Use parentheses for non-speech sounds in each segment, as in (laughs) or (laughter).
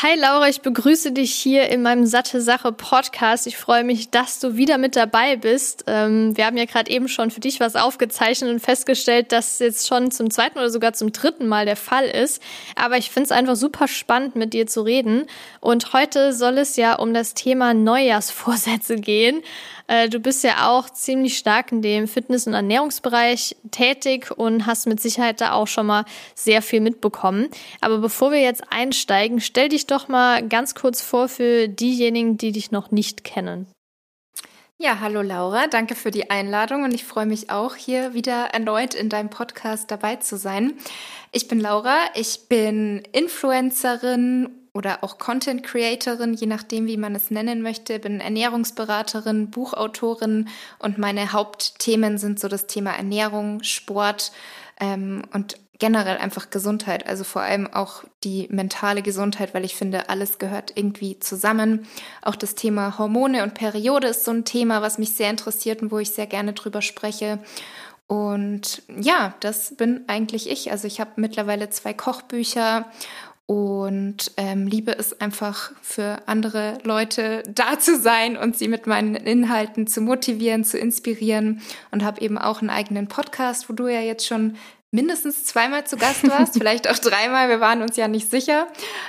Hi Laura, ich begrüße dich hier in meinem Satte Sache Podcast. Ich freue mich, dass du wieder mit dabei bist. Ähm, wir haben ja gerade eben schon für dich was aufgezeichnet und festgestellt, dass es jetzt schon zum zweiten oder sogar zum dritten Mal der Fall ist. Aber ich finde es einfach super spannend, mit dir zu reden. Und heute soll es ja um das Thema Neujahrsvorsätze gehen. Äh, du bist ja auch ziemlich stark in dem Fitness- und Ernährungsbereich tätig und hast mit Sicherheit da auch schon mal sehr viel mitbekommen. Aber bevor wir jetzt einsteigen, stell dich doch mal ganz kurz vor für diejenigen, die dich noch nicht kennen. Ja, hallo Laura, danke für die Einladung und ich freue mich auch, hier wieder erneut in deinem Podcast dabei zu sein. Ich bin Laura, ich bin Influencerin oder auch Content Creatorin, je nachdem, wie man es nennen möchte. Bin Ernährungsberaterin, Buchautorin und meine Hauptthemen sind so das Thema Ernährung, Sport ähm, und generell einfach Gesundheit, also vor allem auch die mentale Gesundheit, weil ich finde, alles gehört irgendwie zusammen. Auch das Thema Hormone und Periode ist so ein Thema, was mich sehr interessiert und wo ich sehr gerne drüber spreche. Und ja, das bin eigentlich ich. Also ich habe mittlerweile zwei Kochbücher und ähm, liebe es einfach für andere Leute da zu sein und sie mit meinen Inhalten zu motivieren, zu inspirieren. Und habe eben auch einen eigenen Podcast, wo du ja jetzt schon mindestens zweimal zu Gast warst, (laughs) vielleicht auch dreimal, wir waren uns ja nicht sicher.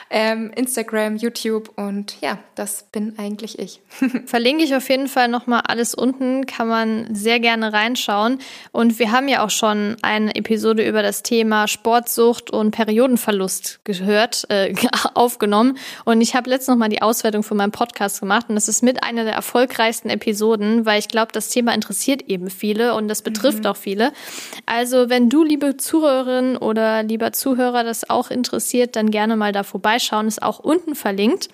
Ähm, Instagram, YouTube und ja, das bin eigentlich ich. (laughs) Verlinke ich auf jeden Fall nochmal alles unten, kann man sehr gerne reinschauen. Und wir haben ja auch schon eine Episode über das Thema Sportsucht und Periodenverlust gehört, äh, (laughs) aufgenommen. Und ich habe letztens nochmal die Auswertung von meinem Podcast gemacht und das ist mit einer der erfolgreichsten Episoden, weil ich glaube, das Thema interessiert eben viele und das betrifft mhm. auch viele. Also wenn du, liebe Zuhörerin oder lieber Zuhörer das auch interessiert, dann gerne mal da vorbeischauen. Ist auch unten verlinkt.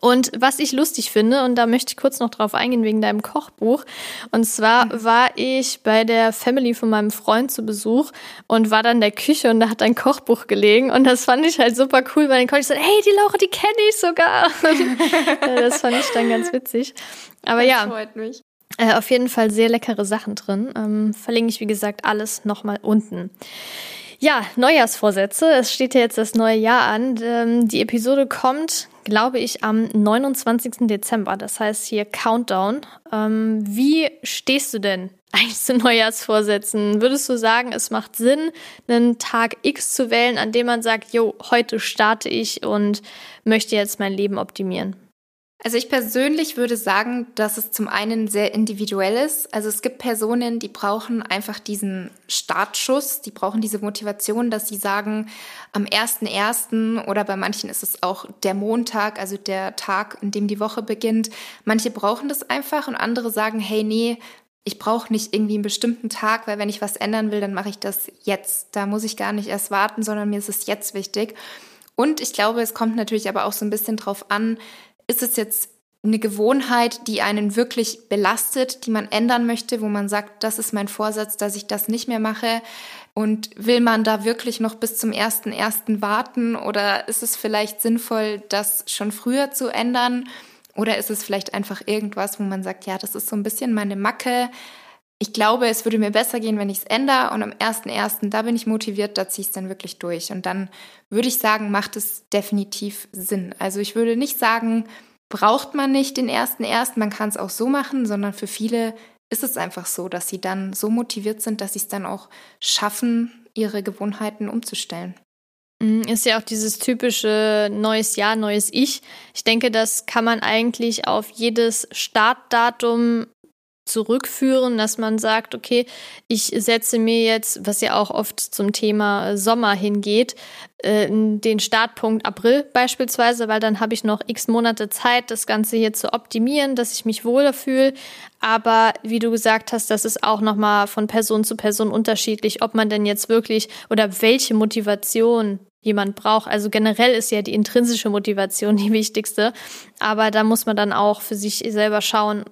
Und was ich lustig finde, und da möchte ich kurz noch drauf eingehen wegen deinem Kochbuch. Und zwar mhm. war ich bei der Family von meinem Freund zu Besuch und war dann in der Küche und da hat ein Kochbuch gelegen. Und das fand ich halt super cool, weil dann konnte ich sagen, hey, die Laura, die kenne ich sogar. (laughs) das fand ich dann ganz witzig. Aber das ja. Freut mich. Äh, auf jeden Fall sehr leckere Sachen drin. Ähm, verlinke ich, wie gesagt, alles nochmal unten. Ja, Neujahrsvorsätze. Es steht ja jetzt das neue Jahr an. Ähm, die Episode kommt, glaube ich, am 29. Dezember. Das heißt hier Countdown. Ähm, wie stehst du denn eigentlich zu Neujahrsvorsätzen? Würdest du sagen, es macht Sinn, einen Tag X zu wählen, an dem man sagt, jo, heute starte ich und möchte jetzt mein Leben optimieren? Also ich persönlich würde sagen, dass es zum einen sehr individuell ist. Also es gibt Personen, die brauchen einfach diesen Startschuss, die brauchen diese Motivation, dass sie sagen, am 1.1. oder bei manchen ist es auch der Montag, also der Tag, in dem die Woche beginnt. Manche brauchen das einfach und andere sagen, hey, nee, ich brauche nicht irgendwie einen bestimmten Tag, weil wenn ich was ändern will, dann mache ich das jetzt. Da muss ich gar nicht erst warten, sondern mir ist es jetzt wichtig. Und ich glaube, es kommt natürlich aber auch so ein bisschen drauf an, ist es jetzt eine Gewohnheit, die einen wirklich belastet, die man ändern möchte, wo man sagt, das ist mein Vorsatz, dass ich das nicht mehr mache? Und will man da wirklich noch bis zum ersten ersten warten oder ist es vielleicht sinnvoll, das schon früher zu ändern? Oder ist es vielleicht einfach irgendwas, wo man sagt, ja, das ist so ein bisschen meine Macke. Ich glaube, es würde mir besser gehen, wenn ich es ändere und am ersten ersten da bin ich motiviert, da ziehe ich es dann wirklich durch. Und dann würde ich sagen, macht es definitiv Sinn. Also ich würde nicht sagen, braucht man nicht den ersten ersten, man kann es auch so machen, sondern für viele ist es einfach so, dass sie dann so motiviert sind, dass sie es dann auch schaffen, ihre Gewohnheiten umzustellen. Mhm, ist ja auch dieses typische neues Jahr, neues Ich. Ich denke, das kann man eigentlich auf jedes Startdatum zurückführen, dass man sagt, okay, ich setze mir jetzt, was ja auch oft zum Thema Sommer hingeht, äh, den Startpunkt April beispielsweise, weil dann habe ich noch x Monate Zeit, das Ganze hier zu optimieren, dass ich mich wohler fühle. Aber wie du gesagt hast, das ist auch nochmal von Person zu Person unterschiedlich, ob man denn jetzt wirklich oder welche Motivation jemand braucht. Also generell ist ja die intrinsische Motivation die wichtigste. Aber da muss man dann auch für sich selber schauen,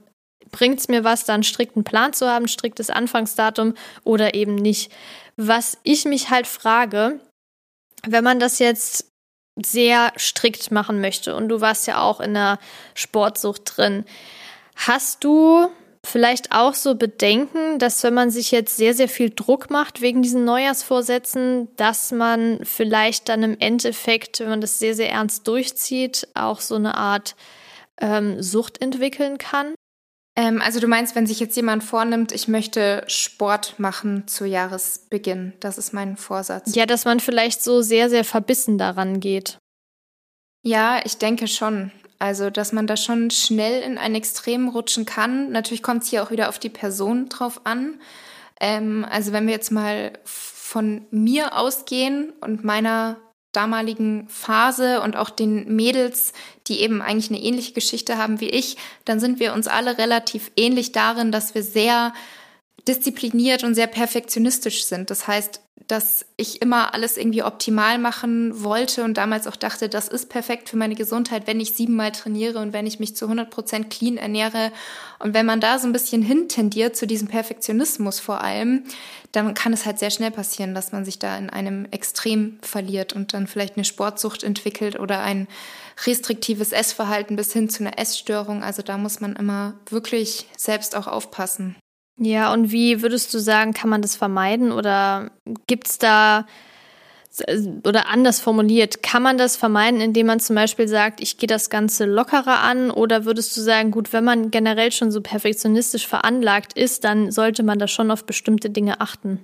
bringt es mir was, dann strikten Plan zu haben, striktes Anfangsdatum oder eben nicht. Was ich mich halt frage, wenn man das jetzt sehr strikt machen möchte und du warst ja auch in der Sportsucht drin, hast du vielleicht auch so Bedenken, dass wenn man sich jetzt sehr, sehr viel Druck macht wegen diesen Neujahrsvorsätzen, dass man vielleicht dann im Endeffekt, wenn man das sehr, sehr ernst durchzieht, auch so eine Art ähm, Sucht entwickeln kann? Ähm, also du meinst, wenn sich jetzt jemand vornimmt, ich möchte Sport machen zu Jahresbeginn. Das ist mein Vorsatz. Ja, dass man vielleicht so sehr, sehr verbissen daran geht. Ja, ich denke schon. Also, dass man da schon schnell in ein Extrem rutschen kann. Natürlich kommt es hier auch wieder auf die Person drauf an. Ähm, also, wenn wir jetzt mal von mir ausgehen und meiner damaligen Phase und auch den Mädels, die eben eigentlich eine ähnliche Geschichte haben wie ich, dann sind wir uns alle relativ ähnlich darin, dass wir sehr diszipliniert und sehr perfektionistisch sind. Das heißt, dass ich immer alles irgendwie optimal machen wollte und damals auch dachte, das ist perfekt für meine Gesundheit, wenn ich siebenmal trainiere und wenn ich mich zu 100 Prozent clean ernähre. Und wenn man da so ein bisschen hintendiert zu diesem Perfektionismus vor allem, dann kann es halt sehr schnell passieren, dass man sich da in einem Extrem verliert und dann vielleicht eine Sportsucht entwickelt oder ein restriktives Essverhalten bis hin zu einer Essstörung. Also da muss man immer wirklich selbst auch aufpassen. Ja, und wie würdest du sagen, kann man das vermeiden oder gibt es da oder anders formuliert, kann man das vermeiden, indem man zum Beispiel sagt, ich gehe das Ganze lockerer an? Oder würdest du sagen, gut, wenn man generell schon so perfektionistisch veranlagt ist, dann sollte man da schon auf bestimmte Dinge achten?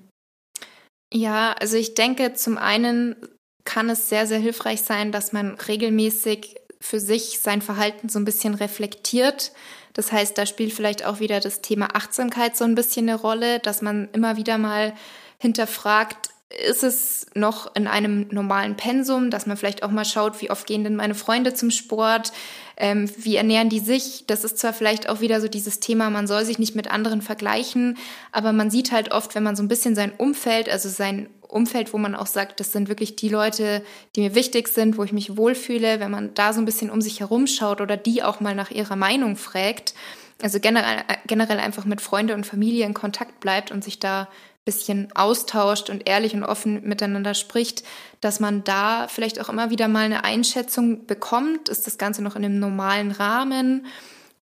Ja, also ich denke, zum einen kann es sehr, sehr hilfreich sein, dass man regelmäßig für sich sein Verhalten so ein bisschen reflektiert. Das heißt, da spielt vielleicht auch wieder das Thema Achtsamkeit so ein bisschen eine Rolle, dass man immer wieder mal hinterfragt, ist es noch in einem normalen Pensum, dass man vielleicht auch mal schaut, wie oft gehen denn meine Freunde zum Sport, ähm, wie ernähren die sich. Das ist zwar vielleicht auch wieder so dieses Thema, man soll sich nicht mit anderen vergleichen, aber man sieht halt oft, wenn man so ein bisschen sein Umfeld, also sein Umfeld, wo man auch sagt, das sind wirklich die Leute, die mir wichtig sind, wo ich mich wohlfühle, wenn man da so ein bisschen um sich herum schaut oder die auch mal nach ihrer Meinung fragt, also generell, generell einfach mit Freunde und Familie in Kontakt bleibt und sich da ein bisschen austauscht und ehrlich und offen miteinander spricht, dass man da vielleicht auch immer wieder mal eine Einschätzung bekommt, ist das Ganze noch in einem normalen Rahmen?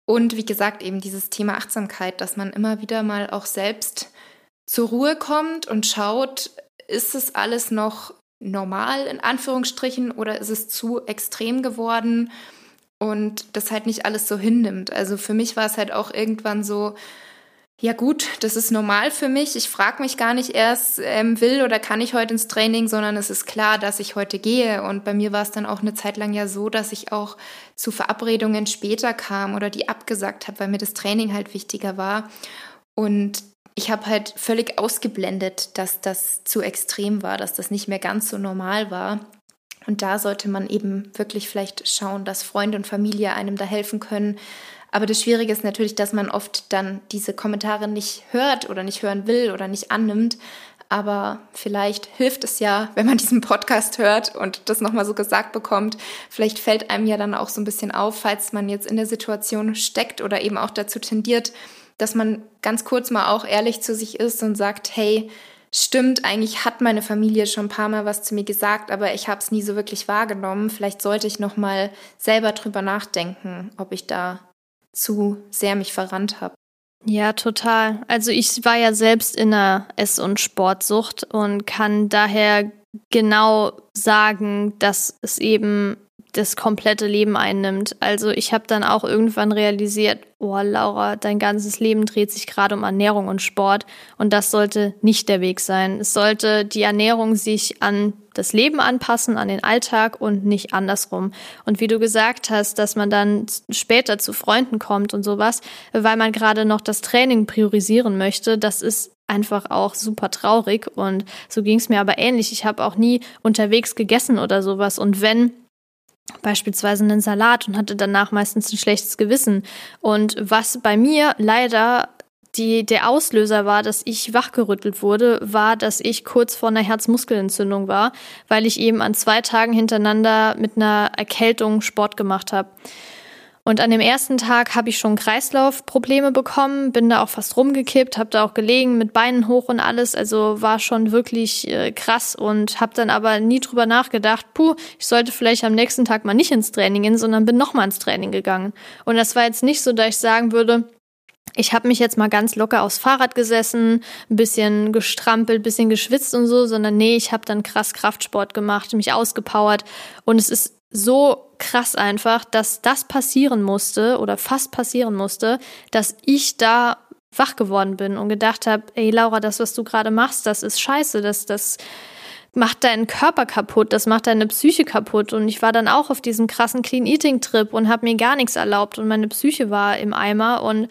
Und wie gesagt eben dieses Thema Achtsamkeit, dass man immer wieder mal auch selbst zur Ruhe kommt und schaut, ist es alles noch normal in Anführungsstrichen oder ist es zu extrem geworden und das halt nicht alles so hinnimmt. Also für mich war es halt auch irgendwann so, ja gut, das ist normal für mich. Ich frage mich gar nicht erst, ähm, will oder kann ich heute ins Training, sondern es ist klar, dass ich heute gehe. Und bei mir war es dann auch eine Zeit lang ja so, dass ich auch zu Verabredungen später kam oder die abgesagt habe, weil mir das Training halt wichtiger war. Und ich habe halt völlig ausgeblendet, dass das zu extrem war, dass das nicht mehr ganz so normal war. Und da sollte man eben wirklich vielleicht schauen, dass Freunde und Familie einem da helfen können. Aber das Schwierige ist natürlich, dass man oft dann diese Kommentare nicht hört oder nicht hören will oder nicht annimmt. Aber vielleicht hilft es ja, wenn man diesen Podcast hört und das nochmal so gesagt bekommt. Vielleicht fällt einem ja dann auch so ein bisschen auf, falls man jetzt in der Situation steckt oder eben auch dazu tendiert, dass man ganz kurz mal auch ehrlich zu sich ist und sagt, hey, stimmt, eigentlich hat meine Familie schon ein paar Mal was zu mir gesagt, aber ich habe es nie so wirklich wahrgenommen. Vielleicht sollte ich noch mal selber drüber nachdenken, ob ich da zu sehr mich verrannt habe. Ja, total. Also ich war ja selbst in einer Ess- und Sportsucht und kann daher genau sagen, dass es eben das komplette Leben einnimmt. Also ich habe dann auch irgendwann realisiert, oh Laura, dein ganzes Leben dreht sich gerade um Ernährung und Sport und das sollte nicht der Weg sein. Es sollte die Ernährung sich an das Leben anpassen, an den Alltag und nicht andersrum. Und wie du gesagt hast, dass man dann später zu Freunden kommt und sowas, weil man gerade noch das Training priorisieren möchte, das ist einfach auch super traurig und so ging es mir aber ähnlich. Ich habe auch nie unterwegs gegessen oder sowas und wenn beispielsweise einen Salat und hatte danach meistens ein schlechtes Gewissen. Und was bei mir leider die, der Auslöser war, dass ich wachgerüttelt wurde, war, dass ich kurz vor einer Herzmuskelentzündung war, weil ich eben an zwei Tagen hintereinander mit einer Erkältung Sport gemacht habe. Und an dem ersten Tag habe ich schon Kreislaufprobleme bekommen, bin da auch fast rumgekippt, habe da auch gelegen mit Beinen hoch und alles, also war schon wirklich äh, krass und habe dann aber nie drüber nachgedacht, puh, ich sollte vielleicht am nächsten Tag mal nicht ins Training gehen, sondern bin nochmal ins Training gegangen. Und das war jetzt nicht so, dass ich sagen würde, ich habe mich jetzt mal ganz locker aufs Fahrrad gesessen, ein bisschen gestrampelt, ein bisschen geschwitzt und so, sondern nee, ich habe dann krass Kraftsport gemacht, mich ausgepowert und es ist so krass einfach, dass das passieren musste oder fast passieren musste, dass ich da wach geworden bin und gedacht habe, ey Laura, das, was du gerade machst, das ist scheiße, das, das macht deinen Körper kaputt, das macht deine Psyche kaputt. Und ich war dann auch auf diesem krassen Clean Eating Trip und habe mir gar nichts erlaubt und meine Psyche war im Eimer und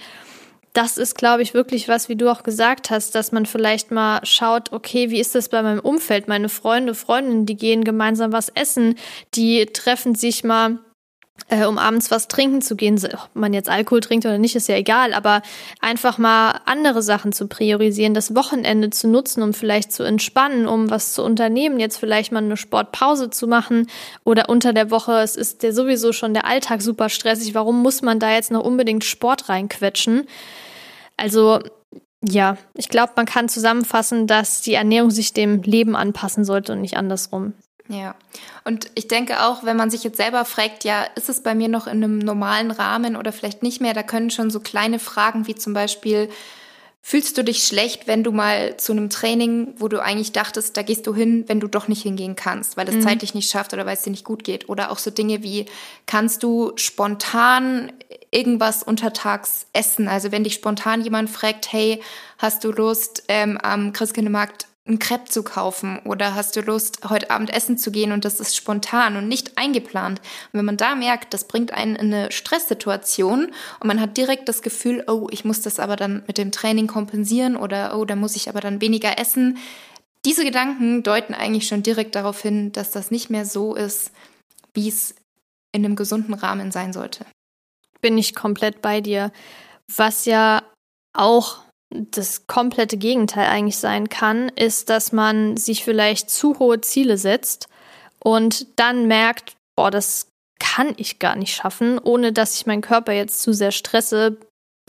das ist, glaube ich, wirklich was, wie du auch gesagt hast, dass man vielleicht mal schaut, okay, wie ist das bei meinem Umfeld? Meine Freunde, Freundinnen, die gehen gemeinsam was essen, die treffen sich mal äh, um abends was trinken zu gehen. Ob man jetzt Alkohol trinkt oder nicht, ist ja egal, aber einfach mal andere Sachen zu priorisieren, das Wochenende zu nutzen, um vielleicht zu entspannen, um was zu unternehmen, jetzt vielleicht mal eine Sportpause zu machen oder unter der Woche, es ist ja sowieso schon der Alltag super stressig, warum muss man da jetzt noch unbedingt Sport reinquetschen? Also ja, ich glaube, man kann zusammenfassen, dass die Ernährung sich dem Leben anpassen sollte und nicht andersrum. Ja, und ich denke auch, wenn man sich jetzt selber fragt, ja, ist es bei mir noch in einem normalen Rahmen oder vielleicht nicht mehr, da können schon so kleine Fragen wie zum Beispiel, fühlst du dich schlecht, wenn du mal zu einem Training, wo du eigentlich dachtest, da gehst du hin, wenn du doch nicht hingehen kannst, weil es mhm. zeitlich nicht schafft oder weil es dir nicht gut geht? Oder auch so Dinge wie, kannst du spontan irgendwas untertags essen? Also wenn dich spontan jemand fragt, hey, hast du Lust, ähm, am Christkindlmarkt ein Crepe zu kaufen oder hast du Lust, heute Abend essen zu gehen und das ist spontan und nicht eingeplant. Und wenn man da merkt, das bringt einen in eine Stresssituation und man hat direkt das Gefühl, oh, ich muss das aber dann mit dem Training kompensieren oder oh, da muss ich aber dann weniger essen. Diese Gedanken deuten eigentlich schon direkt darauf hin, dass das nicht mehr so ist, wie es in einem gesunden Rahmen sein sollte. Bin ich komplett bei dir. Was ja auch das komplette Gegenteil eigentlich sein kann, ist, dass man sich vielleicht zu hohe Ziele setzt und dann merkt, boah, das kann ich gar nicht schaffen, ohne dass ich meinen Körper jetzt zu sehr stresse,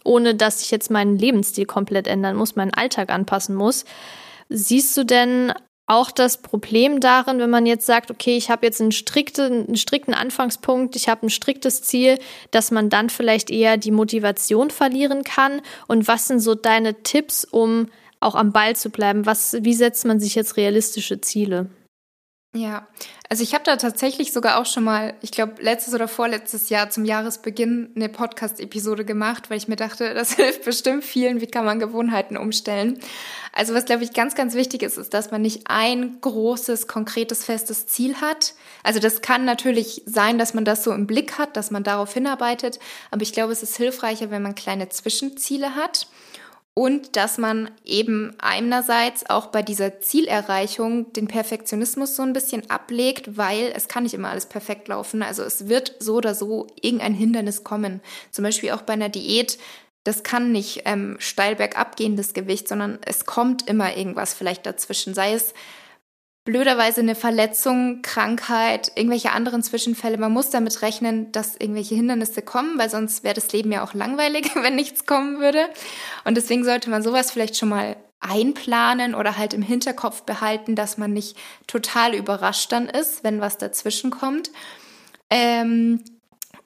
ohne dass ich jetzt meinen Lebensstil komplett ändern muss, meinen Alltag anpassen muss. Siehst du denn auch das Problem darin, wenn man jetzt sagt, okay, ich habe jetzt einen strikten, einen strikten Anfangspunkt, ich habe ein striktes Ziel, dass man dann vielleicht eher die Motivation verlieren kann? Und was sind so deine Tipps, um auch am Ball zu bleiben? Was, wie setzt man sich jetzt realistische Ziele? Ja, also ich habe da tatsächlich sogar auch schon mal, ich glaube, letztes oder vorletztes Jahr zum Jahresbeginn eine Podcast-Episode gemacht, weil ich mir dachte, (laughs) das hilft bestimmt vielen, wie kann man Gewohnheiten umstellen. Also was, glaube ich, ganz, ganz wichtig ist, ist, dass man nicht ein großes, konkretes, festes Ziel hat. Also das kann natürlich sein, dass man das so im Blick hat, dass man darauf hinarbeitet, aber ich glaube, es ist hilfreicher, wenn man kleine Zwischenziele hat und dass man eben einerseits auch bei dieser Zielerreichung den Perfektionismus so ein bisschen ablegt, weil es kann nicht immer alles perfekt laufen. Also es wird so oder so irgendein Hindernis kommen. Zum Beispiel auch bei einer Diät. Das kann nicht ähm, steil bergab gehen, das Gewicht, sondern es kommt immer irgendwas vielleicht dazwischen. Sei es blöderweise eine Verletzung, Krankheit, irgendwelche anderen Zwischenfälle. Man muss damit rechnen, dass irgendwelche Hindernisse kommen, weil sonst wäre das Leben ja auch langweilig, (laughs) wenn nichts kommen würde. Und deswegen sollte man sowas vielleicht schon mal einplanen oder halt im Hinterkopf behalten, dass man nicht total überrascht dann ist, wenn was dazwischen kommt. Ähm,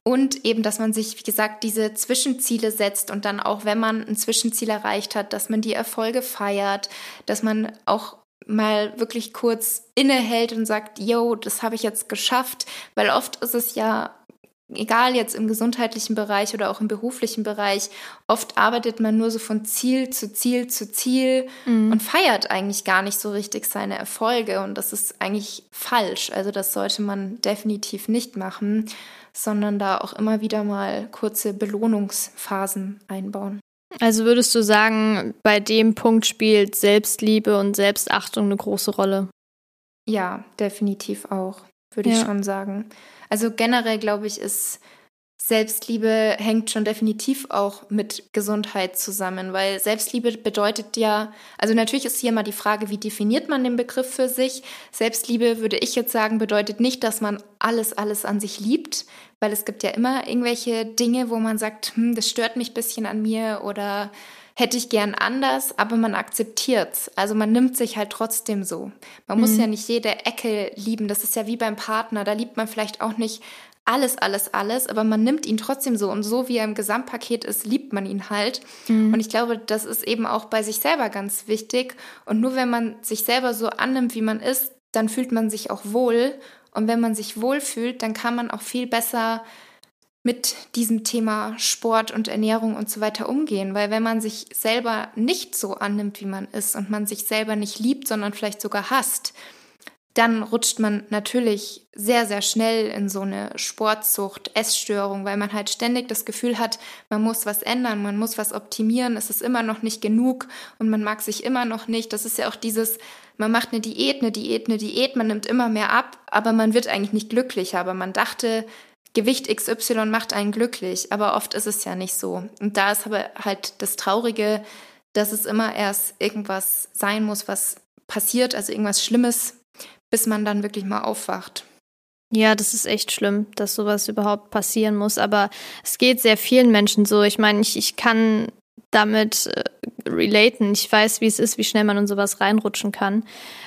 und eben, dass man sich, wie gesagt, diese Zwischenziele setzt und dann auch, wenn man ein Zwischenziel erreicht hat, dass man die Erfolge feiert, dass man auch mal wirklich kurz innehält und sagt, yo, das habe ich jetzt geschafft, weil oft ist es ja egal jetzt im gesundheitlichen Bereich oder auch im beruflichen Bereich, oft arbeitet man nur so von Ziel zu Ziel zu Ziel mhm. und feiert eigentlich gar nicht so richtig seine Erfolge und das ist eigentlich falsch. Also das sollte man definitiv nicht machen, sondern da auch immer wieder mal kurze Belohnungsphasen einbauen. Also würdest du sagen, bei dem Punkt spielt Selbstliebe und Selbstachtung eine große Rolle? Ja, definitiv auch, würde ja. ich schon sagen. Also generell glaube ich, ist Selbstliebe hängt schon definitiv auch mit Gesundheit zusammen, weil Selbstliebe bedeutet ja, also natürlich ist hier mal die Frage, wie definiert man den Begriff für sich? Selbstliebe würde ich jetzt sagen, bedeutet nicht, dass man alles, alles an sich liebt, weil es gibt ja immer irgendwelche Dinge, wo man sagt, hm, das stört mich ein bisschen an mir oder hätte ich gern anders, aber man akzeptiert's. Also man nimmt sich halt trotzdem so. Man mhm. muss ja nicht jede Ecke lieben. Das ist ja wie beim Partner. Da liebt man vielleicht auch nicht alles, alles, alles, aber man nimmt ihn trotzdem so und so, wie er im Gesamtpaket ist, liebt man ihn halt. Mhm. Und ich glaube, das ist eben auch bei sich selber ganz wichtig. Und nur wenn man sich selber so annimmt, wie man ist, dann fühlt man sich auch wohl. Und wenn man sich wohl fühlt, dann kann man auch viel besser mit diesem Thema Sport und Ernährung und so weiter umgehen. Weil wenn man sich selber nicht so annimmt, wie man ist und man sich selber nicht liebt, sondern vielleicht sogar hasst, dann rutscht man natürlich sehr, sehr schnell in so eine Sportsucht, Essstörung, weil man halt ständig das Gefühl hat, man muss was ändern, man muss was optimieren, es ist immer noch nicht genug und man mag sich immer noch nicht. Das ist ja auch dieses, man macht eine Diät, eine Diät, eine Diät, man nimmt immer mehr ab, aber man wird eigentlich nicht glücklicher. Aber man dachte, Gewicht XY macht einen glücklich, aber oft ist es ja nicht so. Und da ist aber halt das Traurige, dass es immer erst irgendwas sein muss, was passiert, also irgendwas Schlimmes, bis man dann wirklich mal aufwacht. Ja, das ist echt schlimm, dass sowas überhaupt passieren muss. Aber es geht sehr vielen Menschen so. Ich meine, ich, ich kann damit äh, relaten. Ich weiß, wie es ist, wie schnell man in sowas reinrutschen kann.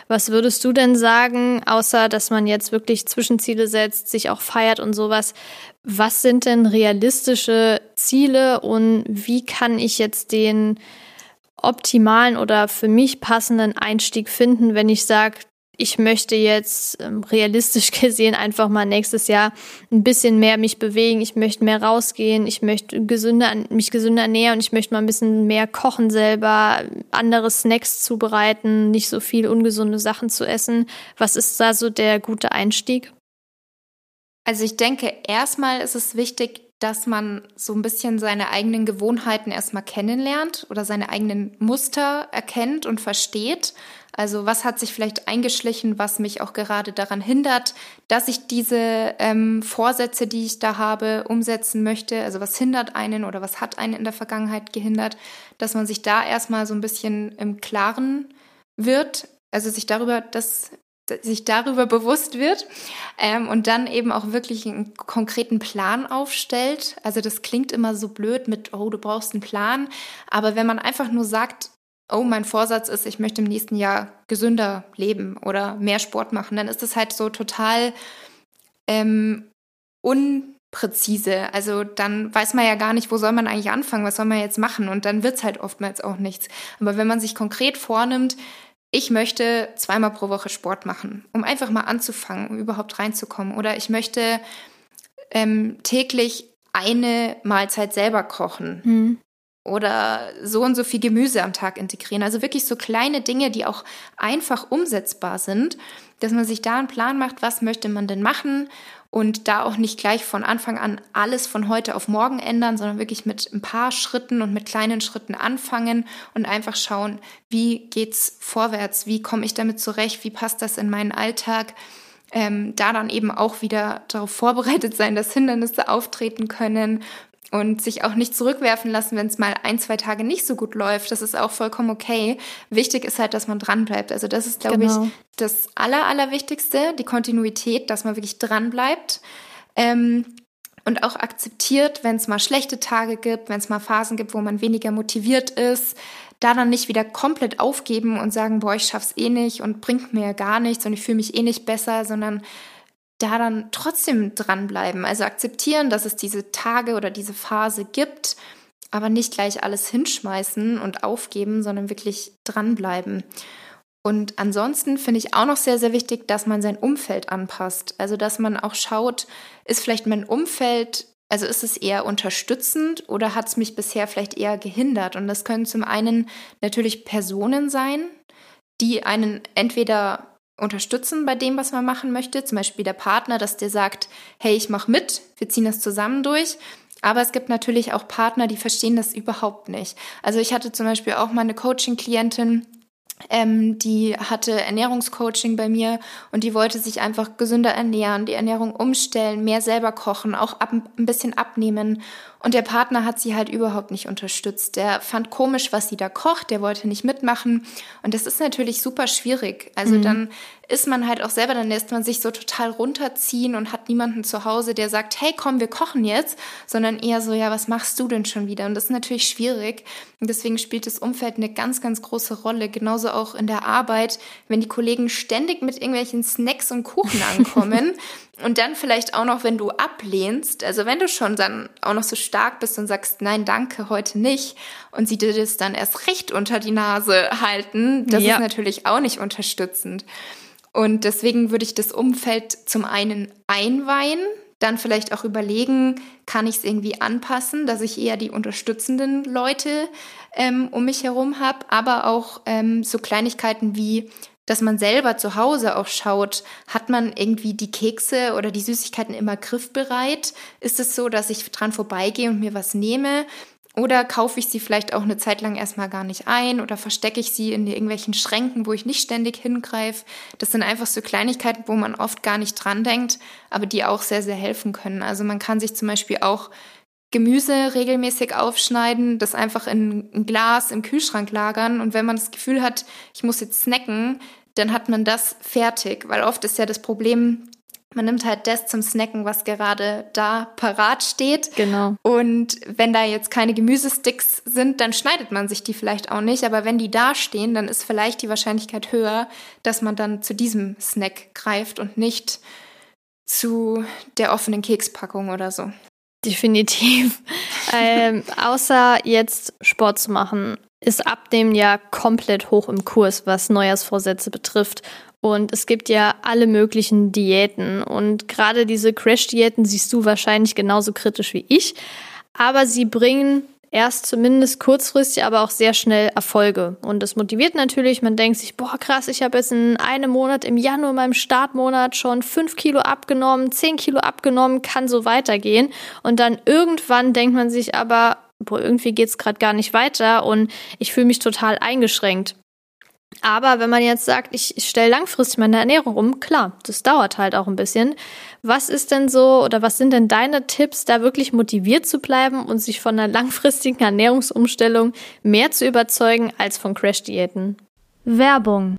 Was würdest du denn sagen, außer dass man jetzt wirklich Zwischenziele setzt, sich auch feiert und sowas? Was sind denn realistische Ziele und wie kann ich jetzt den optimalen oder für mich passenden Einstieg finden, wenn ich sage, ich möchte jetzt ähm, realistisch (laughs) gesehen einfach mal nächstes Jahr ein bisschen mehr mich bewegen, ich möchte mehr rausgehen, ich möchte gesünder, mich gesünder ernähren ich möchte mal ein bisschen mehr kochen selber, andere Snacks zubereiten, nicht so viel ungesunde Sachen zu essen. Was ist da so der gute Einstieg? Also ich denke, erstmal ist es wichtig, dass man so ein bisschen seine eigenen Gewohnheiten erstmal kennenlernt oder seine eigenen Muster erkennt und versteht. Also was hat sich vielleicht eingeschlichen, was mich auch gerade daran hindert, dass ich diese ähm, Vorsätze, die ich da habe, umsetzen möchte. Also was hindert einen oder was hat einen in der Vergangenheit gehindert, dass man sich da erstmal so ein bisschen im Klaren wird, also sich darüber das sich darüber bewusst wird ähm, und dann eben auch wirklich einen konkreten Plan aufstellt. Also das klingt immer so blöd mit, oh, du brauchst einen Plan. Aber wenn man einfach nur sagt, oh, mein Vorsatz ist, ich möchte im nächsten Jahr gesünder leben oder mehr Sport machen, dann ist das halt so total ähm, unpräzise. Also dann weiß man ja gar nicht, wo soll man eigentlich anfangen, was soll man jetzt machen und dann wird's halt oftmals auch nichts. Aber wenn man sich konkret vornimmt, ich möchte zweimal pro Woche Sport machen, um einfach mal anzufangen, um überhaupt reinzukommen. Oder ich möchte ähm, täglich eine Mahlzeit selber kochen. Mhm. Oder so und so viel Gemüse am Tag integrieren. Also wirklich so kleine Dinge, die auch einfach umsetzbar sind, dass man sich da einen Plan macht, was möchte man denn machen und da auch nicht gleich von Anfang an alles von heute auf morgen ändern, sondern wirklich mit ein paar Schritten und mit kleinen Schritten anfangen und einfach schauen, wie geht's vorwärts, wie komme ich damit zurecht, wie passt das in meinen Alltag. Ähm, da dann eben auch wieder darauf vorbereitet sein, dass Hindernisse auftreten können und sich auch nicht zurückwerfen lassen, wenn es mal ein, zwei Tage nicht so gut läuft. Das ist auch vollkommen okay. Wichtig ist halt, dass man dran bleibt. Also das ist, glaube genau. ich, das Aller, Allerwichtigste, die Kontinuität, dass man wirklich dran bleibt. Ähm, und auch akzeptiert, wenn es mal schlechte Tage gibt, wenn es mal Phasen gibt, wo man weniger motiviert ist, da dann nicht wieder komplett aufgeben und sagen, boah, ich schaff's eh nicht und bringt mir gar nichts und ich fühle mich eh nicht besser, sondern da dann trotzdem dranbleiben. Also akzeptieren, dass es diese Tage oder diese Phase gibt, aber nicht gleich alles hinschmeißen und aufgeben, sondern wirklich dranbleiben. Und ansonsten finde ich auch noch sehr, sehr wichtig, dass man sein Umfeld anpasst. Also, dass man auch schaut, ist vielleicht mein Umfeld, also ist es eher unterstützend oder hat es mich bisher vielleicht eher gehindert? Und das können zum einen natürlich Personen sein, die einen entweder unterstützen bei dem, was man machen möchte. Zum Beispiel der Partner, dass der sagt, hey, ich mache mit, wir ziehen das zusammen durch. Aber es gibt natürlich auch Partner, die verstehen das überhaupt nicht. Also ich hatte zum Beispiel auch mal eine Coaching-Klientin, ähm, die hatte Ernährungscoaching bei mir und die wollte sich einfach gesünder ernähren, die Ernährung umstellen, mehr selber kochen, auch ab, ein bisschen abnehmen. Und der Partner hat sie halt überhaupt nicht unterstützt. Der fand komisch, was sie da kocht, der wollte nicht mitmachen. Und das ist natürlich super schwierig. Also mhm. dann ist man halt auch selber, dann lässt man sich so total runterziehen und hat niemanden zu Hause, der sagt, hey, komm, wir kochen jetzt, sondern eher so, ja, was machst du denn schon wieder? Und das ist natürlich schwierig. Und deswegen spielt das Umfeld eine ganz, ganz große Rolle. Genauso auch in der Arbeit, wenn die Kollegen ständig mit irgendwelchen Snacks und Kuchen ankommen. (laughs) und dann vielleicht auch noch, wenn du ablehnst, also wenn du schon dann auch noch so stark bist und sagst, nein, danke, heute nicht, und sie dir das dann erst recht unter die Nase halten, das ja. ist natürlich auch nicht unterstützend. Und deswegen würde ich das Umfeld zum einen einweihen, dann vielleicht auch überlegen, kann ich es irgendwie anpassen, dass ich eher die unterstützenden Leute ähm, um mich herum habe, aber auch ähm, so Kleinigkeiten wie, dass man selber zu Hause auch schaut, hat man irgendwie die Kekse oder die Süßigkeiten immer griffbereit? Ist es so, dass ich dran vorbeigehe und mir was nehme? Oder kaufe ich sie vielleicht auch eine Zeit lang erstmal gar nicht ein oder verstecke ich sie in irgendwelchen Schränken, wo ich nicht ständig hingreife. Das sind einfach so Kleinigkeiten, wo man oft gar nicht dran denkt, aber die auch sehr, sehr helfen können. Also man kann sich zum Beispiel auch Gemüse regelmäßig aufschneiden, das einfach in ein Glas im Kühlschrank lagern und wenn man das Gefühl hat, ich muss jetzt snacken, dann hat man das fertig, weil oft ist ja das Problem, man nimmt halt das zum Snacken, was gerade da parat steht. Genau. Und wenn da jetzt keine Gemüsesticks sind, dann schneidet man sich die vielleicht auch nicht. Aber wenn die da stehen, dann ist vielleicht die Wahrscheinlichkeit höher, dass man dann zu diesem Snack greift und nicht zu der offenen Kekspackung oder so. Definitiv. (laughs) ähm, außer jetzt Sport zu machen, ist ab dem Jahr komplett hoch im Kurs, was Neujahrsvorsätze betrifft. Und es gibt ja alle möglichen Diäten. Und gerade diese Crash-Diäten siehst du wahrscheinlich genauso kritisch wie ich. Aber sie bringen erst zumindest kurzfristig, aber auch sehr schnell Erfolge. Und das motiviert natürlich. Man denkt sich, boah, krass, ich habe jetzt in einem Monat, im Januar, meinem Startmonat schon fünf Kilo abgenommen, zehn Kilo abgenommen, kann so weitergehen. Und dann irgendwann denkt man sich aber, boah, irgendwie geht's gerade gar nicht weiter und ich fühle mich total eingeschränkt. Aber wenn man jetzt sagt, ich, stelle langfristig meine Ernährung um, klar, das dauert halt auch ein bisschen. Was ist denn so oder was sind denn deine Tipps, da wirklich motiviert zu bleiben und sich von einer langfristigen Ernährungsumstellung mehr zu überzeugen als von Crash-Diäten? Werbung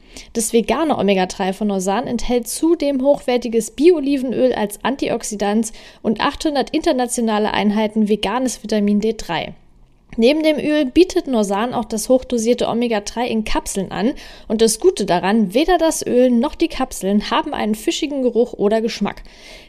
Das vegane Omega-3 von Norsan enthält zudem hochwertiges Bio-Olivenöl als Antioxidant und 800 internationale Einheiten veganes Vitamin D3. Neben dem Öl bietet Norsan auch das hochdosierte Omega-3 in Kapseln an und das Gute daran, weder das Öl noch die Kapseln haben einen fischigen Geruch oder Geschmack.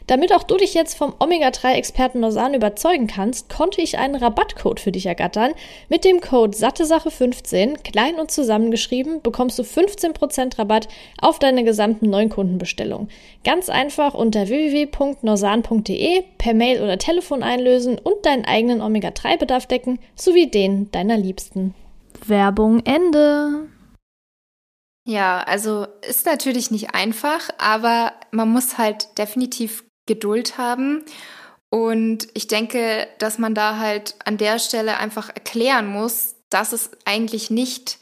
Damit auch du dich jetzt vom Omega-3-Experten Norsan überzeugen kannst, konnte ich einen Rabattcode für dich ergattern. Mit dem Code SatteSache15, klein und zusammengeschrieben, bekommst du 15% Rabatt auf deine gesamten neuen Kundenbestellungen. Ganz einfach unter www.norsan.de per Mail oder Telefon einlösen und deinen eigenen Omega-3-Bedarf decken, sowie den deiner Liebsten. Werbung Ende. Ja, also ist natürlich nicht einfach, aber man muss halt definitiv Geduld haben. Und ich denke, dass man da halt an der Stelle einfach erklären muss, dass es eigentlich nicht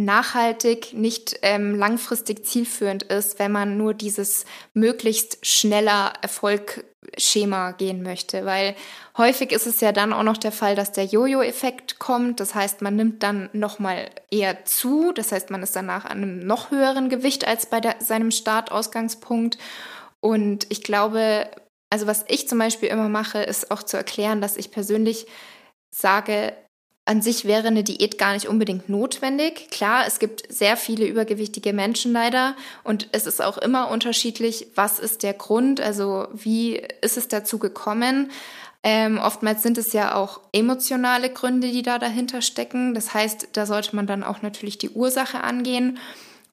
nachhaltig, nicht ähm, langfristig zielführend ist, wenn man nur dieses möglichst schneller Erfolgschema gehen möchte. Weil häufig ist es ja dann auch noch der Fall, dass der Jojo-Effekt kommt. Das heißt, man nimmt dann nochmal eher zu. Das heißt, man ist danach an einem noch höheren Gewicht als bei der, seinem Startausgangspunkt. Und ich glaube, also was ich zum Beispiel immer mache, ist auch zu erklären, dass ich persönlich sage, an sich wäre eine Diät gar nicht unbedingt notwendig. Klar, es gibt sehr viele übergewichtige Menschen leider und es ist auch immer unterschiedlich, was ist der Grund, also wie ist es dazu gekommen. Ähm, oftmals sind es ja auch emotionale Gründe, die da dahinter stecken. Das heißt, da sollte man dann auch natürlich die Ursache angehen.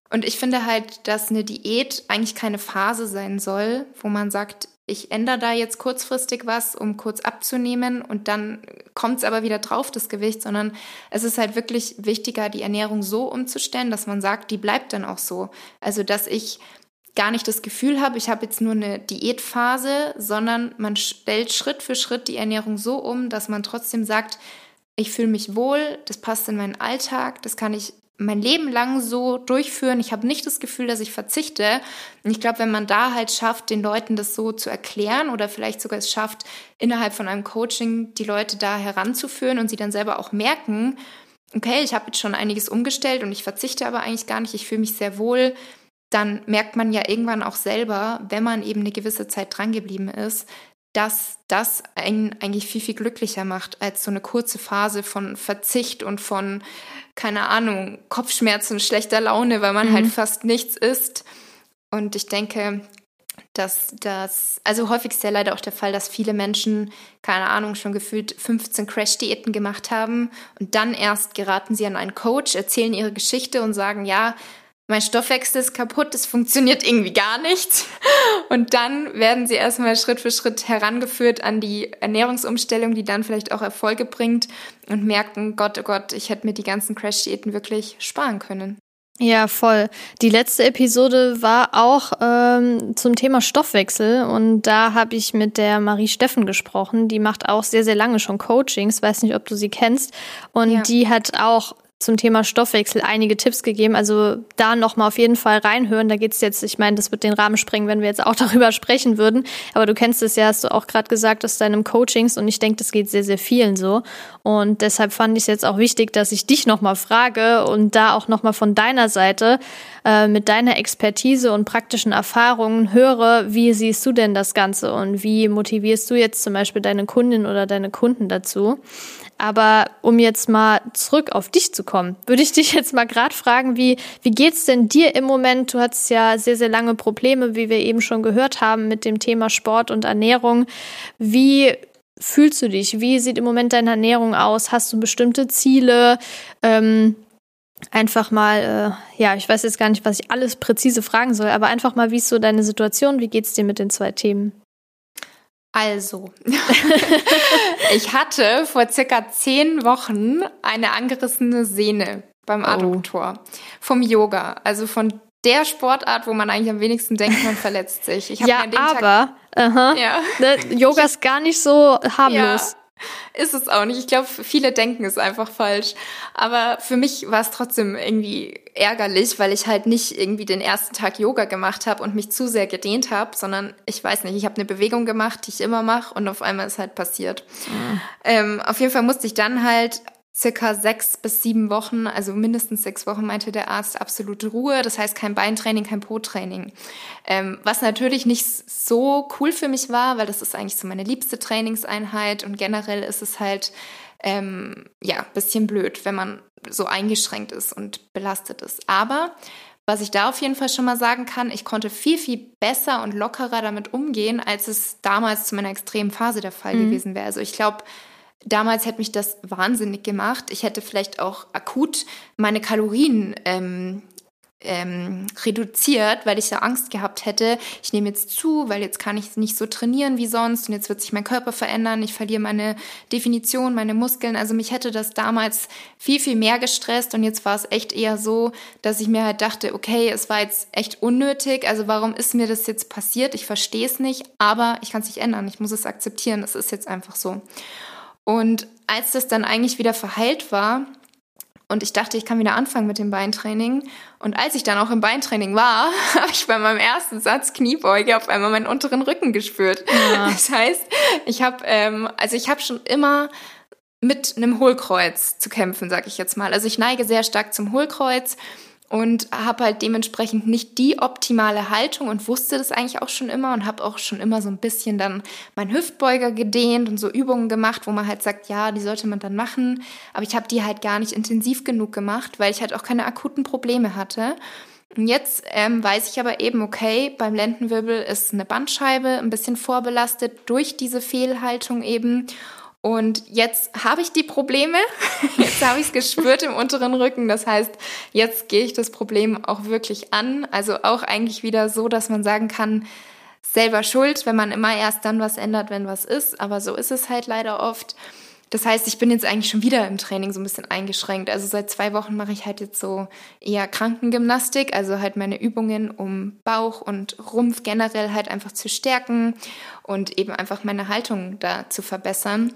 Und ich finde halt, dass eine Diät eigentlich keine Phase sein soll, wo man sagt, ich ändere da jetzt kurzfristig was, um kurz abzunehmen und dann kommt es aber wieder drauf, das Gewicht, sondern es ist halt wirklich wichtiger, die Ernährung so umzustellen, dass man sagt, die bleibt dann auch so. Also, dass ich gar nicht das Gefühl habe, ich habe jetzt nur eine Diätphase, sondern man stellt Schritt für Schritt die Ernährung so um, dass man trotzdem sagt, ich fühle mich wohl, das passt in meinen Alltag, das kann ich mein Leben lang so durchführen. Ich habe nicht das Gefühl, dass ich verzichte. Und ich glaube, wenn man da halt schafft, den Leuten das so zu erklären oder vielleicht sogar es schafft, innerhalb von einem Coaching die Leute da heranzuführen und sie dann selber auch merken, okay, ich habe jetzt schon einiges umgestellt und ich verzichte aber eigentlich gar nicht, ich fühle mich sehr wohl, dann merkt man ja irgendwann auch selber, wenn man eben eine gewisse Zeit drangeblieben ist, dass das einen eigentlich viel, viel glücklicher macht als so eine kurze Phase von Verzicht und von, keine Ahnung, Kopfschmerzen, schlechter Laune, weil man halt mhm. halt fast nichts isst. Und ich denke, dass das, also häufig ist ja leider auch der Fall, dass viele Menschen, keine Ahnung, schon gefühlt 15 Crash-Diäten gemacht haben und dann erst geraten sie an einen Coach, erzählen ihre Geschichte und sagen, ja, mein Stoffwechsel ist kaputt, es funktioniert irgendwie gar nicht. Und dann werden sie erstmal Schritt für Schritt herangeführt an die Ernährungsumstellung, die dann vielleicht auch Erfolge bringt und merken, Gott, oh Gott, ich hätte mir die ganzen Crash-Diäten wirklich sparen können. Ja, voll. Die letzte Episode war auch ähm, zum Thema Stoffwechsel und da habe ich mit der Marie Steffen gesprochen. Die macht auch sehr, sehr lange schon Coachings. Weiß nicht, ob du sie kennst. Und ja. die hat auch zum Thema Stoffwechsel einige Tipps gegeben. Also da nochmal auf jeden Fall reinhören. Da geht's jetzt, ich meine, das wird den Rahmen sprengen, wenn wir jetzt auch (laughs) darüber sprechen würden. Aber du kennst es ja, hast du auch gerade gesagt, aus deinem Coachings und ich denke, das geht sehr, sehr vielen so. Und deshalb fand ich es jetzt auch wichtig, dass ich dich nochmal frage und da auch nochmal von deiner Seite äh, mit deiner Expertise und praktischen Erfahrungen höre, wie siehst du denn das Ganze und wie motivierst du jetzt zum Beispiel deine Kundin oder deine Kunden dazu? Aber um jetzt mal zurück auf dich zu kommen, würde ich dich jetzt mal gerade fragen, wie, wie geht's denn dir im Moment? Du hattest ja sehr, sehr lange Probleme, wie wir eben schon gehört haben, mit dem Thema Sport und Ernährung. Wie fühlst du dich? Wie sieht im Moment deine Ernährung aus? Hast du bestimmte Ziele? Ähm, einfach mal, äh, ja, ich weiß jetzt gar nicht, was ich alles präzise fragen soll, aber einfach mal, wie ist so deine Situation? Wie geht's dir mit den zwei Themen? Also, (laughs) ich hatte vor circa zehn Wochen eine angerissene Sehne beim oh. Adduktor vom Yoga, also von der Sportart, wo man eigentlich am wenigsten denkt, man (laughs) verletzt sich. ja, aber aha, ja. Ne, Yoga ist gar nicht so harmlos. Ja. Ist es auch nicht. Ich glaube, viele denken es einfach falsch. Aber für mich war es trotzdem irgendwie ärgerlich, weil ich halt nicht irgendwie den ersten Tag Yoga gemacht habe und mich zu sehr gedehnt habe, sondern ich weiß nicht, ich habe eine Bewegung gemacht, die ich immer mache und auf einmal ist halt passiert. Mhm. Ähm, auf jeden Fall musste ich dann halt circa sechs bis sieben Wochen, also mindestens sechs Wochen, meinte der Arzt, absolute Ruhe. Das heißt kein Beintraining, kein Po-Training. Ähm, was natürlich nicht so cool für mich war, weil das ist eigentlich so meine liebste Trainingseinheit und generell ist es halt ähm, ja bisschen blöd, wenn man so eingeschränkt ist und belastet ist. Aber was ich da auf jeden Fall schon mal sagen kann, ich konnte viel, viel besser und lockerer damit umgehen, als es damals zu meiner extremen Phase der Fall mhm. gewesen wäre. Also ich glaube, Damals hätte mich das wahnsinnig gemacht. Ich hätte vielleicht auch akut meine Kalorien ähm, ähm, reduziert, weil ich ja Angst gehabt hätte, ich nehme jetzt zu, weil jetzt kann ich nicht so trainieren wie sonst und jetzt wird sich mein Körper verändern, ich verliere meine Definition, meine Muskeln. Also mich hätte das damals viel, viel mehr gestresst und jetzt war es echt eher so, dass ich mir halt dachte, okay, es war jetzt echt unnötig, also warum ist mir das jetzt passiert? Ich verstehe es nicht, aber ich kann es nicht ändern, ich muss es akzeptieren, es ist jetzt einfach so. Und als das dann eigentlich wieder verheilt war und ich dachte, ich kann wieder anfangen mit dem Beintraining und als ich dann auch im Beintraining war, (laughs) habe ich bei meinem ersten Satz Kniebeuge auf einmal meinen unteren Rücken gespürt. Ja. (laughs) Das heißt, ich habe ähm, also ich habe schon immer mit einem Hohlkreuz zu kämpfen, sag ich jetzt mal. Also ich neige sehr stark zum Hohlkreuz und habe halt dementsprechend nicht die optimale Haltung und wusste das eigentlich auch schon immer und habe auch schon immer so ein bisschen dann meinen Hüftbeuger gedehnt und so Übungen gemacht, wo man halt sagt, ja, die sollte man dann machen, aber ich habe die halt gar nicht intensiv genug gemacht, weil ich halt auch keine akuten Probleme hatte. Und jetzt ähm, weiß ich aber eben, okay, beim Lendenwirbel ist eine Bandscheibe ein bisschen vorbelastet durch diese Fehlhaltung eben. Und jetzt habe ich die Probleme. (laughs) Jetzt habe ich es gespürt im unteren Rücken. Das heißt, jetzt gehe ich das Problem auch wirklich an. Also auch eigentlich wieder so, dass man sagen kann, selber schuld, wenn man immer erst dann was ändert, wenn was ist. Aber so ist es halt leider oft. Das heißt, ich bin jetzt eigentlich schon wieder im Training so ein bisschen eingeschränkt. Also seit zwei Wochen mache ich halt jetzt so eher Krankengymnastik, also halt meine Übungen, um Bauch und Rumpf generell halt einfach zu stärken und eben einfach meine Haltung da zu verbessern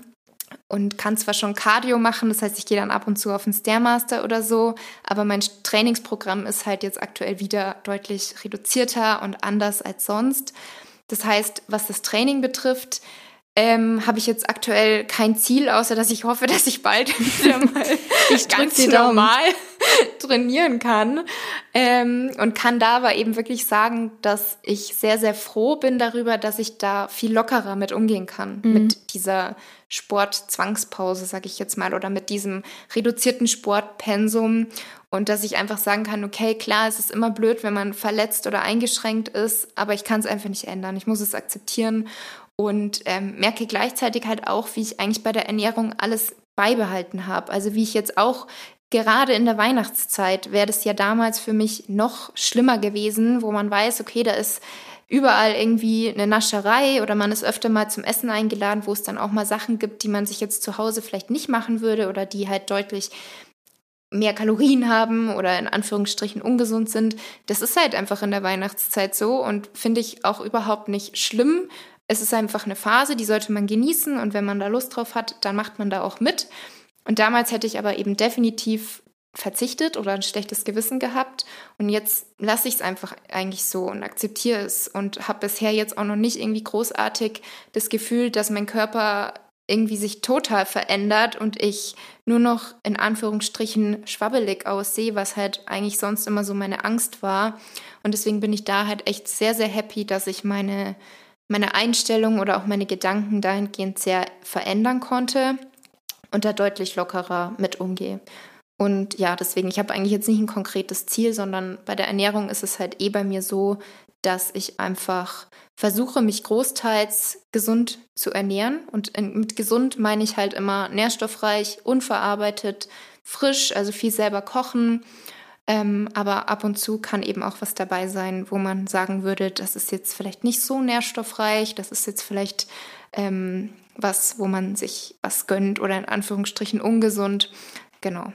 und kann zwar schon Cardio machen, das heißt, ich gehe dann ab und zu auf den Stairmaster oder so, aber mein Trainingsprogramm ist halt jetzt aktuell wieder deutlich reduzierter und anders als sonst. Das heißt, was das Training betrifft, ähm, habe ich jetzt aktuell kein Ziel, außer dass ich hoffe, (laughs) dass ich bald wieder (laughs) mal ich ganz normal (laughs) trainieren kann. Ähm, und kann da aber eben wirklich sagen, dass ich sehr, sehr froh bin darüber, dass ich da viel lockerer mit umgehen kann. Mhm. Mit dieser Sportzwangspause, sage ich jetzt mal, oder mit diesem reduzierten Sportpensum. Und dass ich einfach sagen kann, okay, klar, es ist immer blöd, wenn man verletzt oder eingeschränkt ist, aber ich kann es einfach nicht ändern. Ich muss es akzeptieren und ähm, merke gleichzeitig halt auch, wie ich eigentlich bei der Ernährung alles beibehalten habe. Also wie ich jetzt auch gerade in der Weihnachtszeit wäre das ja damals für mich noch schlimmer gewesen, wo man weiß, okay, da ist überall irgendwie eine Nascherei oder man ist öfter mal zum Essen eingeladen, wo es dann auch mal Sachen gibt, die man sich jetzt zu Hause vielleicht nicht machen würde oder die halt deutlich mehr Kalorien haben oder in Anführungsstrichen ungesund sind. Das ist halt einfach in der Weihnachtszeit so und finde ich auch überhaupt nicht schlimm, es ist einfach eine Phase, die sollte man genießen und wenn man da Lust drauf hat, dann macht man da auch mit. Und damals hätte ich aber eben definitiv verzichtet oder ein schlechtes Gewissen gehabt und jetzt lasse ich es einfach eigentlich so und akzeptiere es und habe bisher jetzt auch noch nicht irgendwie großartig das Gefühl, dass mein Körper irgendwie sich total verändert und ich nur noch in Anführungsstrichen schwabbelig aussehe, was halt eigentlich sonst immer so meine Angst war. Und deswegen bin ich da halt echt sehr, sehr happy, dass ich meine meine Einstellung oder auch meine Gedanken dahingehend sehr verändern konnte und da deutlich lockerer mit umgehe. Und ja, deswegen, ich habe eigentlich jetzt nicht ein konkretes Ziel, sondern bei der Ernährung ist es halt eh bei mir so, dass ich einfach versuche, mich großteils gesund zu ernähren. Und mit gesund meine ich halt immer nährstoffreich, unverarbeitet, frisch, also viel selber kochen ähm, aber ab und zu kann eben auch was dabei sein, wo man sagen würde, das ist jetzt vielleicht nicht so nährstoffreich, das ist jetzt vielleicht ähm, was, wo man sich was gönnt oder in Anführungsstrichen ungesund. Genau.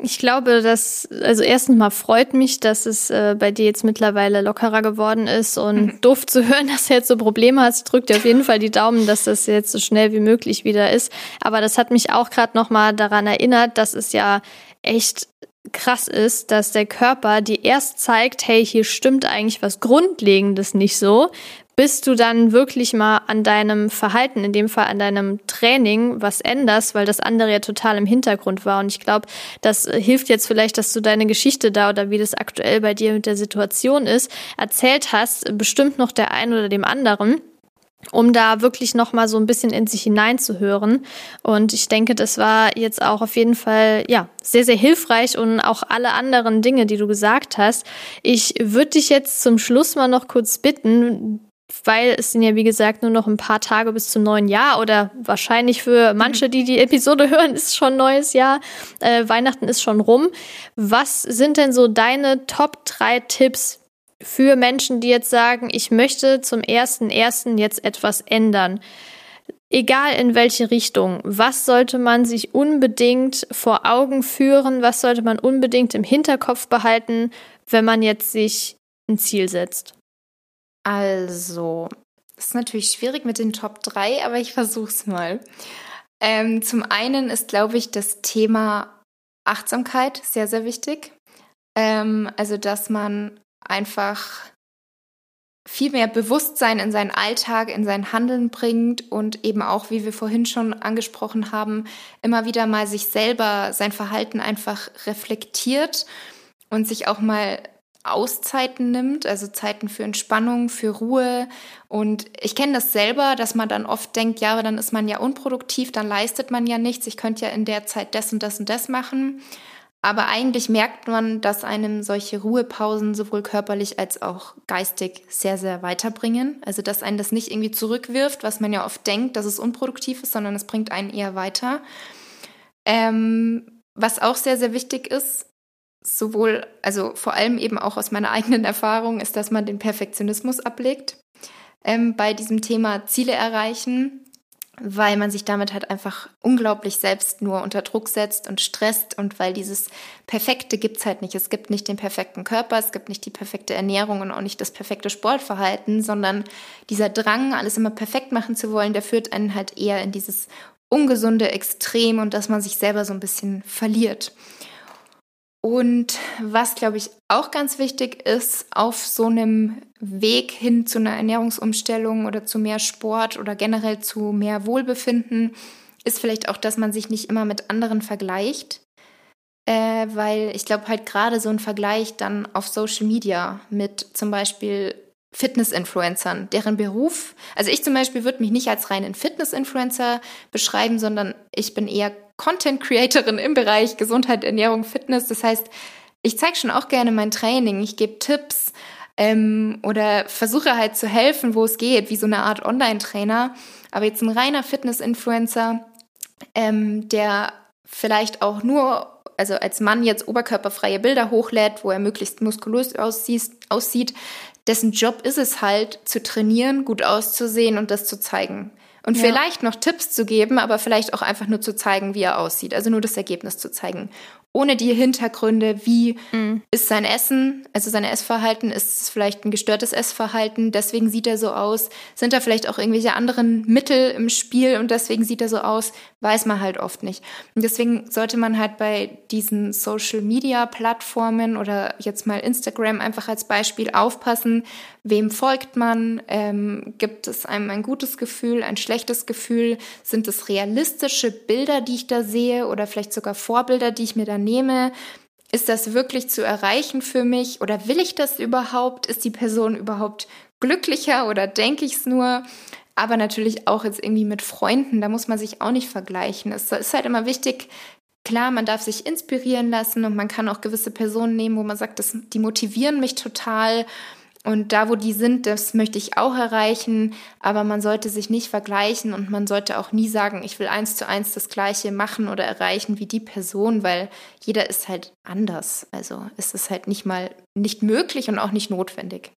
Ich glaube, dass, also erstens mal freut mich, dass es äh, bei dir jetzt mittlerweile lockerer geworden ist und mhm. doof zu (laughs) hören, dass du jetzt so Probleme hast. Drück dir auf jeden Fall die Daumen, dass das jetzt so schnell wie möglich wieder ist. Aber das hat mich auch gerade nochmal daran erinnert, dass es ja echt krass ist, dass der Körper dir erst zeigt, hey, hier stimmt eigentlich was Grundlegendes nicht so, bis du dann wirklich mal an deinem Verhalten, in dem Fall an deinem Training, was änderst, weil das andere ja total im Hintergrund war. Und ich glaube, das hilft jetzt vielleicht, dass du deine Geschichte da oder wie das aktuell bei dir mit der Situation ist, erzählt hast, bestimmt noch der einen oder dem anderen um da wirklich noch mal so ein bisschen in sich hineinzuhören. Und ich denke, das war jetzt auch auf jeden Fall ja sehr sehr hilfreich und auch alle anderen Dinge, die du gesagt hast. Ich würde dich jetzt zum Schluss mal noch kurz bitten, weil es sind ja wie gesagt nur noch ein paar Tage bis zum neuen Jahr oder wahrscheinlich für manche, die die Episode (laughs) hören, ist schon neues Jahr. Äh, Weihnachten ist schon rum. Was sind denn so deine Top drei Tipps? für Menschen, die jetzt sagen, ich möchte zum ersten ersten jetzt etwas ändern. Egal in welche Richtung, was sollte man sich unbedingt vor Augen führen, was sollte man unbedingt im Hinterkopf behalten, wenn man jetzt sich ein Ziel setzt? Also, das ist natürlich schwierig mit den Top 3, aber ich versuche es mal. Ähm, zum einen ist, glaube ich, das Thema Achtsamkeit sehr, sehr wichtig. Ähm, also, dass man einfach viel mehr Bewusstsein in seinen Alltag, in sein Handeln bringt und eben auch, wie wir vorhin schon angesprochen haben, immer wieder mal sich selber, sein Verhalten einfach reflektiert und sich auch mal Auszeiten nimmt, also Zeiten für Entspannung, für Ruhe. Und ich kenne das selber, dass man dann oft denkt, ja, aber dann ist man ja unproduktiv, dann leistet man ja nichts. Ich könnte ja in der Zeit das und das und das machen. Aber eigentlich merkt man, dass einem solche Ruhepausen sowohl körperlich als auch geistig sehr, sehr weiterbringen. Also, dass einen das nicht irgendwie zurückwirft, was man ja oft denkt, dass es unproduktiv ist, sondern es bringt einen eher weiter. Ähm, was auch sehr, sehr wichtig ist, sowohl, also vor allem eben auch aus meiner (laughs) eigenen Erfahrung, ist, dass man den Perfektionismus ablegt ähm, bei diesem Thema Ziele erreichen weil man sich damit halt einfach unglaublich selbst nur unter Druck setzt und stresst und weil dieses Perfekte gibt's halt nicht. Es gibt nicht den perfekten Körper, es gibt nicht die perfekte Ernährung und auch nicht das perfekte Sportverhalten, sondern dieser Drang, alles immer perfekt machen zu wollen, der führt einen halt eher in dieses ungesunde Extrem und dass man sich selber so ein bisschen verliert. Und was, glaube ich, auch ganz wichtig ist, auf so einem Weg hin zu einer Ernährungsumstellung oder zu mehr Sport oder generell zu mehr Wohlbefinden, ist vielleicht auch, dass man sich nicht immer mit anderen vergleicht. Äh, weil ich glaube halt gerade so ein Vergleich dann auf Social Media mit zum Beispiel Fitness-Influencern, deren Beruf, also ich zum Beispiel würde mich nicht als reinen Fitness-Influencer beschreiben, sondern ich bin eher Content-Creatorin im Bereich Gesundheit, Ernährung, Fitness. Das heißt, ich zeige schon auch gerne mein Training, ich gebe Tipps ähm, oder versuche halt zu helfen, wo es geht, wie so eine Art Online-Trainer. Aber jetzt ein reiner Fitness-Influencer, ähm, der vielleicht auch nur also als Mann jetzt oberkörperfreie Bilder hochlädt, wo er möglichst muskulös aussieht, aussieht, dessen Job ist es halt, zu trainieren, gut auszusehen und das zu zeigen. Und ja. vielleicht noch Tipps zu geben, aber vielleicht auch einfach nur zu zeigen, wie er aussieht. Also nur das Ergebnis zu zeigen ohne die Hintergründe, wie mhm. ist sein Essen, also sein Essverhalten, ist es vielleicht ein gestörtes Essverhalten, deswegen sieht er so aus, sind da vielleicht auch irgendwelche anderen Mittel im Spiel und deswegen sieht er so aus, weiß man halt oft nicht. Und deswegen sollte man halt bei diesen Social-Media-Plattformen oder jetzt mal Instagram einfach als Beispiel aufpassen, wem folgt man, ähm, gibt es einem ein gutes Gefühl, ein schlechtes Gefühl, sind es realistische Bilder, die ich da sehe oder vielleicht sogar Vorbilder, die ich mir da nehme, ist das wirklich zu erreichen für mich oder will ich das überhaupt? Ist die Person überhaupt glücklicher oder denke ich es nur? Aber natürlich auch jetzt irgendwie mit Freunden, da muss man sich auch nicht vergleichen. Es ist halt immer wichtig, klar, man darf sich inspirieren lassen und man kann auch gewisse Personen nehmen, wo man sagt, das, die motivieren mich total und da, wo die sind, das möchte ich auch erreichen. Aber man sollte sich nicht vergleichen und man sollte auch nie sagen, ich will eins zu eins das Gleiche machen oder erreichen wie die Person, weil jeder ist halt anders. Also ist es halt nicht mal nicht möglich und auch nicht notwendig.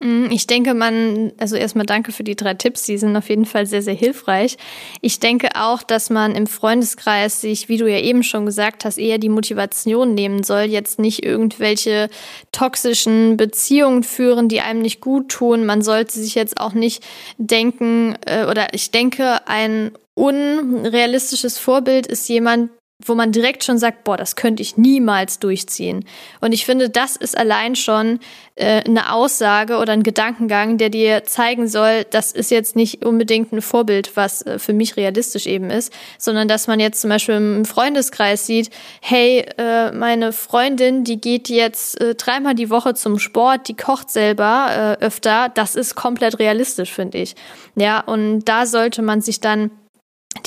Mm, ich denke, man, also erstmal danke für die drei Tipps, die sind auf jeden Fall sehr, sehr hilfreich. Ich denke auch, dass man im Freundeskreis sich, wie du ja eben schon gesagt hast, eher die Motivation nehmen soll, jetzt nicht irgendwelche toxischen Beziehungen führen, die einem nicht gut tun. Man sollte sich jetzt auch nicht denken, äh, oder ich denke, ein unrealistisches Vorbild ist jemand, wo man direkt schon sagt, boah, das könnte ich niemals durchziehen. Und ich finde, das ist allein schon äh, eine Aussage oder ein Gedankengang, der dir zeigen soll, das ist jetzt nicht unbedingt ein Vorbild, was äh, für mich realistisch eben ist, sondern dass man jetzt zum Beispiel im Freundeskreis sieht, hey, äh, meine Freundin, die geht jetzt äh, dreimal die Woche zum Sport, die kocht selber äh, öfter, das ist komplett realistisch, finde ich. Ja, und da sollte man sich dann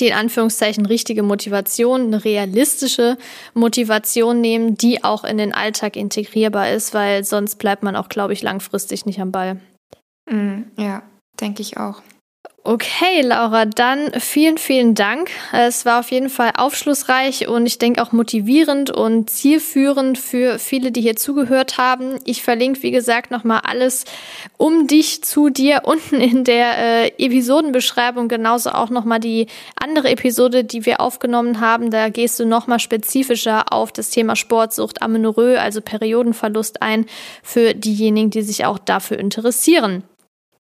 die in Anführungszeichen richtige Motivation, eine realistische Motivation nehmen, die auch in den Alltag integrierbar ist, weil sonst bleibt man auch, glaube ich, langfristig nicht am Ball. Mm, ja, denke ich auch. Okay, Laura, dann vielen, vielen Dank. Es war auf jeden Fall aufschlussreich und ich denke auch motivierend und zielführend für viele, die hier zugehört haben. Ich verlinke, wie gesagt, nochmal alles um dich zu dir (laughs) unten in der äh, Episodenbeschreibung. Genauso auch nochmal die andere Episode, die wir aufgenommen haben. Da gehst du nochmal spezifischer auf das Thema Sportsucht, Amenorrhoe, also Periodenverlust ein, für diejenigen, die sich auch dafür interessieren.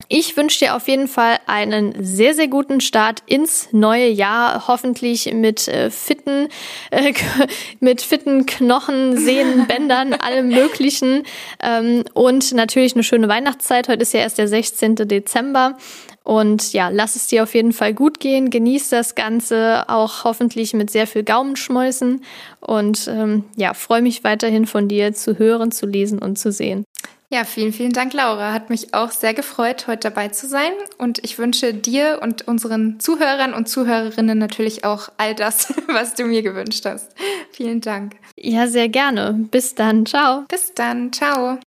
Ich wünsche dir auf jeden Fall einen sehr, sehr guten Start ins neue Jahr. Hoffentlich mit äh, fitten, äh, (laughs) mit fitten Knochen, Sehnen, (laughs) Bändern, allem Möglichen. Ähm, und natürlich eine schöne Weihnachtszeit. Heute ist ja erst der 16. Dezember. Und ja, lass es dir auf jeden Fall gut gehen. Genieß das Ganze auch hoffentlich mit sehr viel Gaumenschmäusen. Und ähm, ja, freue mich weiterhin von dir zu hören, zu lesen und zu sehen. Ja, vielen, vielen Dank, Laura. Hat mich auch sehr gefreut, heute dabei zu sein. Und ich wünsche dir und unseren Zuhörern und Zuhörerinnen natürlich auch all das, (laughs) was du mir gewünscht hast. Vielen Dank. Ja, sehr gerne. Bis dann. Ciao. Bis dann. Ciao.